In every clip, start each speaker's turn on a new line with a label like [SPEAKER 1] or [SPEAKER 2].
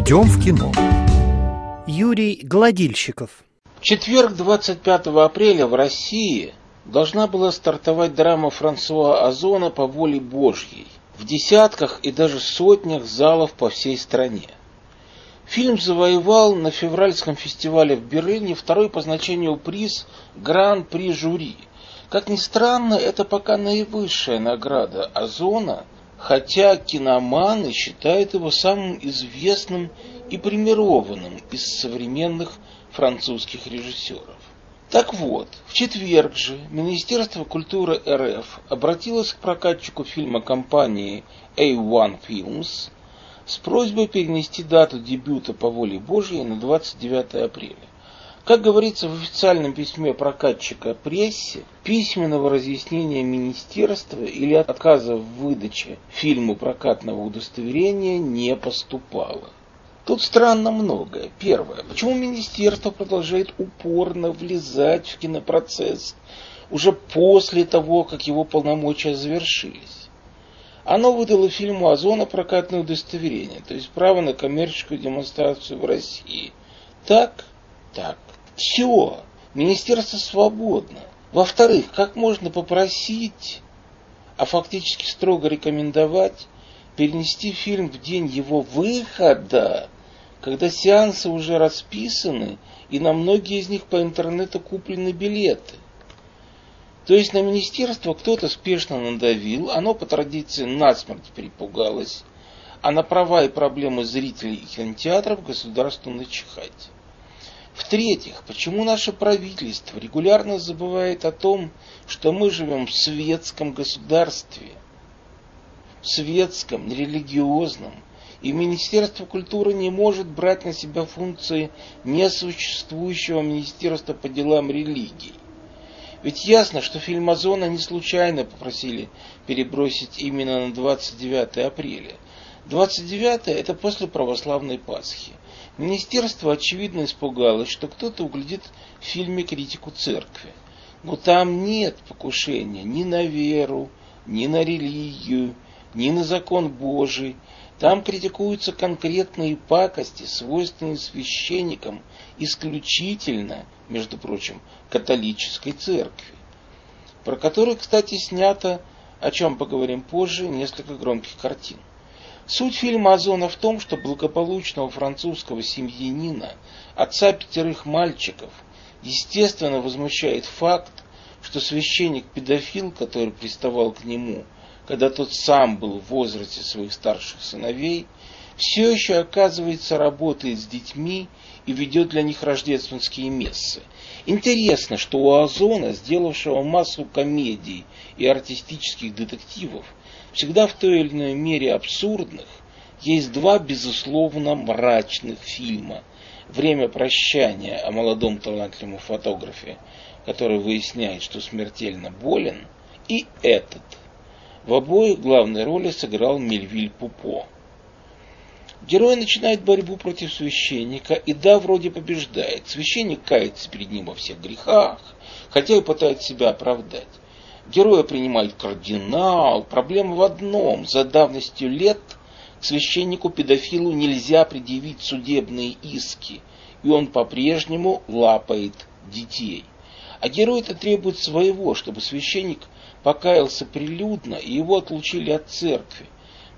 [SPEAKER 1] Идем в кино.
[SPEAKER 2] Юрий Гладильщиков.
[SPEAKER 3] В четверг, 25 апреля, в России должна была стартовать драма Франсуа Озона «По воле Божьей» в десятках и даже сотнях залов по всей стране. Фильм завоевал на февральском фестивале в Берлине второй по значению приз Гран-при жюри. Как ни странно, это пока наивысшая награда Озона, хотя киноманы считают его самым известным и премированным из современных французских режиссеров. Так вот, в четверг же Министерство культуры РФ обратилось к прокатчику фильма компании A1 Films с просьбой перенести дату дебюта по воле Божьей на 29 апреля. Как говорится в официальном письме прокатчика прессе, письменного разъяснения министерства или отказа в выдаче фильму прокатного удостоверения не поступало. Тут странно многое. Первое. Почему министерство продолжает упорно влезать в кинопроцесс уже после того, как его полномочия завершились? Оно выдало фильму Озона прокатное удостоверение, то есть право на коммерческую демонстрацию в России. Так? Так. Все. Министерство свободно. Во-вторых, как можно попросить, а фактически строго рекомендовать, перенести фильм в день его выхода когда сеансы уже расписаны, и на многие из них по интернету куплены билеты. То есть на министерство кто-то спешно надавил, оно по традиции насмерть перепугалось, а на права и проблемы зрителей и кинотеатров государству начихать. В-третьих, почему наше правительство регулярно забывает о том, что мы живем в светском государстве, в светском, нерелигиозном, и Министерство культуры не может брать на себя функции несуществующего Министерства по делам религий. Ведь ясно, что фильм Озона не случайно попросили перебросить именно на 29 апреля. 29 это после православной Пасхи. Министерство, очевидно, испугалось, что кто-то углядит в фильме критику церкви. Но там нет покушения ни на веру, ни на религию, ни на закон Божий, там критикуются конкретные пакости, свойственные священникам исключительно, между прочим, католической церкви, про которую, кстати, снято, о чем поговорим позже, несколько громких картин. Суть фильма Озона в том, что благополучного французского семьянина, отца пятерых мальчиков, естественно возмущает факт, что священник-педофил, который приставал к нему – когда тот сам был в возрасте своих старших сыновей, все еще, оказывается, работает с детьми и ведет для них рождественские мессы. Интересно, что у Озона, сделавшего массу комедий и артистических детективов, всегда в той или иной мере абсурдных, есть два, безусловно, мрачных фильма. «Время прощания» о молодом талантливом фотографе, который выясняет, что смертельно болен, и этот – в обоих главной роли сыграл Мельвиль Пупо. Герой начинает борьбу против священника и да, вроде побеждает. Священник кается перед ним во всех грехах, хотя и пытается себя оправдать. Героя принимает кардинал. Проблема в одном. За давностью лет к священнику-педофилу нельзя предъявить судебные иски, и он по-прежнему лапает детей. А герой-то требует своего, чтобы священник – покаялся прилюдно, и его отлучили от церкви.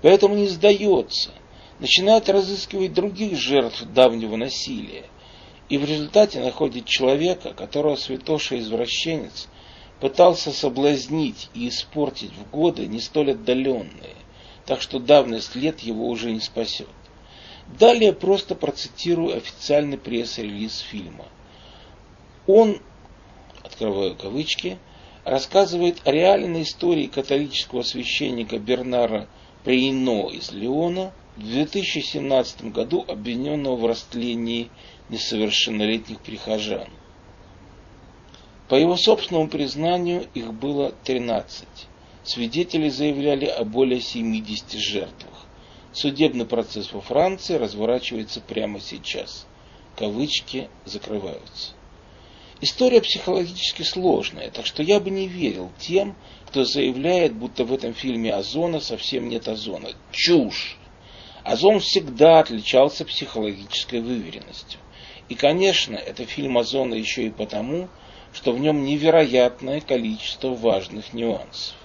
[SPEAKER 3] Поэтому не сдается, начинает разыскивать других жертв давнего насилия. И в результате находит человека, которого святоша-извращенец пытался соблазнить и испортить в годы не столь отдаленные, так что давность лет его уже не спасет. Далее просто процитирую официальный пресс-релиз фильма. Он, открываю кавычки, рассказывает о реальной истории католического священника Бернара Прейно из Леона, в 2017 году обвиненного в растлении несовершеннолетних прихожан. По его собственному признанию их было 13. Свидетели заявляли о более 70 жертвах. Судебный процесс во Франции разворачивается прямо сейчас. Кавычки закрываются. История психологически сложная, так что я бы не верил тем, кто заявляет, будто в этом фильме озона совсем нет озона. Чушь! Озон всегда отличался психологической выверенностью. И, конечно, это фильм Озона еще и потому, что в нем невероятное количество важных нюансов.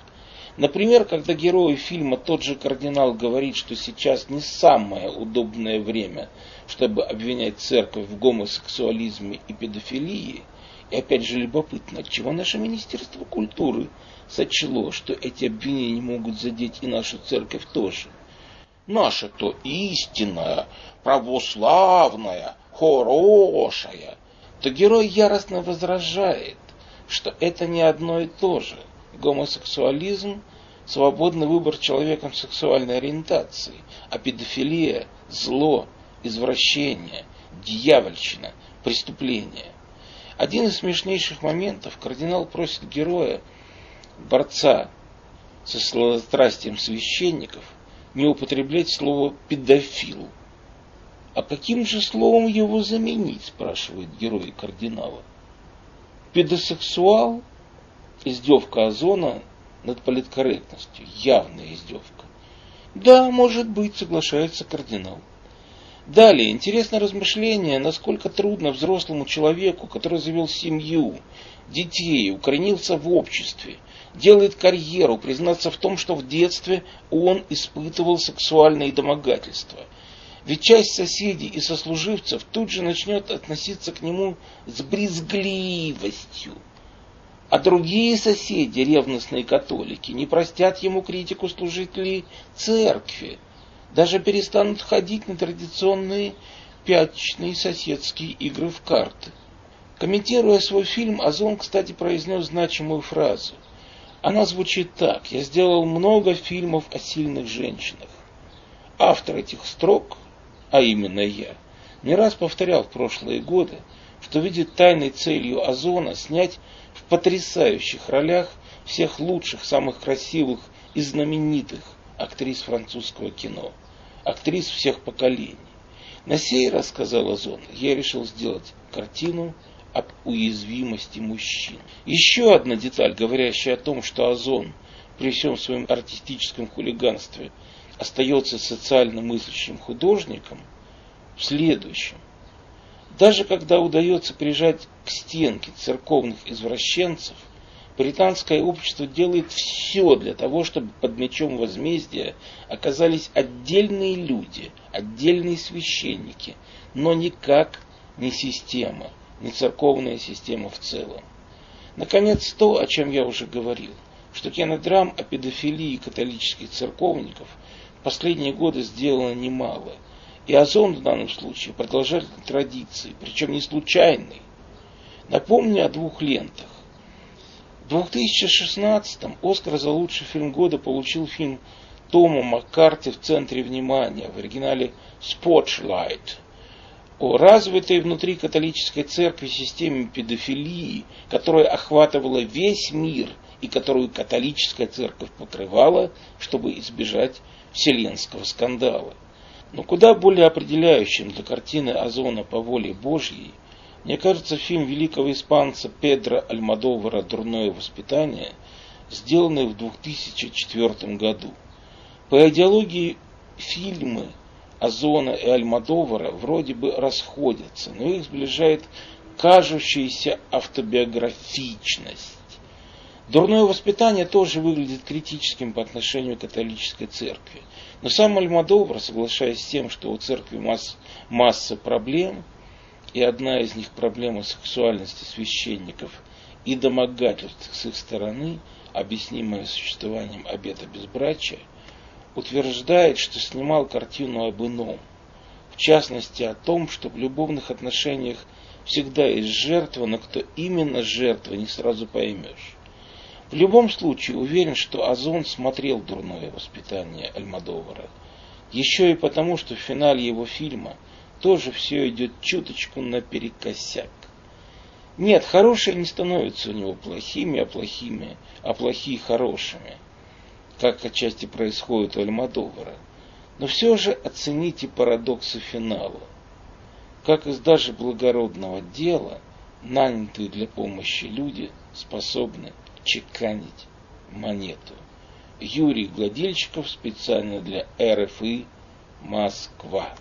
[SPEAKER 3] Например, когда герою фильма тот же кардинал говорит, что сейчас не самое удобное время, чтобы обвинять церковь в гомосексуализме и педофилии, и опять же любопытно, чего наше Министерство культуры сочло, что эти обвинения могут задеть и нашу церковь тоже. Наша-то истинная, православная, хорошая, то герой яростно возражает, что это не одно и то же гомосексуализм – свободный выбор человеком сексуальной ориентации, а педофилия – зло, извращение, дьявольщина, преступление. Один из смешнейших моментов кардинал просит героя, борца со сладострастием священников, не употреблять слово «педофил». А каким же словом его заменить, спрашивает герой кардинала. Педосексуал – издевка Озона над политкорректностью, явная издевка. Да, может быть, соглашается кардинал. Далее, интересное размышление, насколько трудно взрослому человеку, который завел семью, детей, укоренился в обществе, делает карьеру, признаться в том, что в детстве он испытывал сексуальные домогательства. Ведь часть соседей и сослуживцев тут же начнет относиться к нему с брезгливостью, а другие соседи, ревностные католики, не простят ему критику служителей церкви, даже перестанут ходить на традиционные пятничные соседские игры в карты. Комментируя свой фильм, Озон, кстати, произнес значимую фразу. Она звучит так. «Я сделал много фильмов о сильных женщинах». Автор этих строк, а именно я, не раз повторял в прошлые годы, что видит тайной целью Озона снять потрясающих ролях всех лучших, самых красивых и знаменитых актрис французского кино, актрис всех поколений. На сей раз, сказал Озон, я решил сделать картину об уязвимости мужчин. Еще одна деталь, говорящая о том, что Озон при всем своем артистическом хулиганстве остается социально мыслящим художником, в следующем. Даже когда удается прижать к стенке церковных извращенцев, британское общество делает все для того, чтобы под мечом возмездия оказались отдельные люди, отдельные священники, но никак не система, не церковная система в целом. Наконец, то, о чем я уже говорил, что кинодрам о педофилии католических церковников последние годы сделано немало – и Озон в данном случае продолжатель традиции, причем не случайный. Напомню о двух лентах. В 2016-м Оскар за лучший фильм года получил фильм Тома Маккарти в центре внимания, в оригинале Spotlight, о развитой внутри католической церкви системе педофилии, которая охватывала весь мир и которую католическая церковь покрывала, чтобы избежать вселенского скандала. Но куда более определяющим для картины Озона по воле Божьей, мне кажется, фильм великого испанца Педро Альмадовара «Дурное воспитание», сделанный в 2004 году. По идеологии фильмы Озона и Альмадовара вроде бы расходятся, но их сближает кажущаяся автобиографичность. Дурное воспитание тоже выглядит критическим по отношению к католической церкви. Но сам Альмадовр, соглашаясь с тем, что у церкви масс, масса проблем, и одна из них проблема сексуальности священников и домогательств с их стороны, объяснимая существованием обета безбрачия, утверждает, что снимал картину об ином. В частности о том, что в любовных отношениях всегда есть жертва, но кто именно жертва, не сразу поймешь. В любом случае, уверен, что Озон смотрел дурное воспитание Альмадовара. Еще и потому, что в финале его фильма тоже все идет чуточку наперекосяк. Нет, хорошие не становятся у него плохими, а плохими, а плохие хорошими, как отчасти происходит у Альмадовара. Но все же оцените парадоксы финала. Как из даже благородного дела нанятые для помощи люди способны чеканить монету. Юрий Гладильщиков специально для РФИ Москва.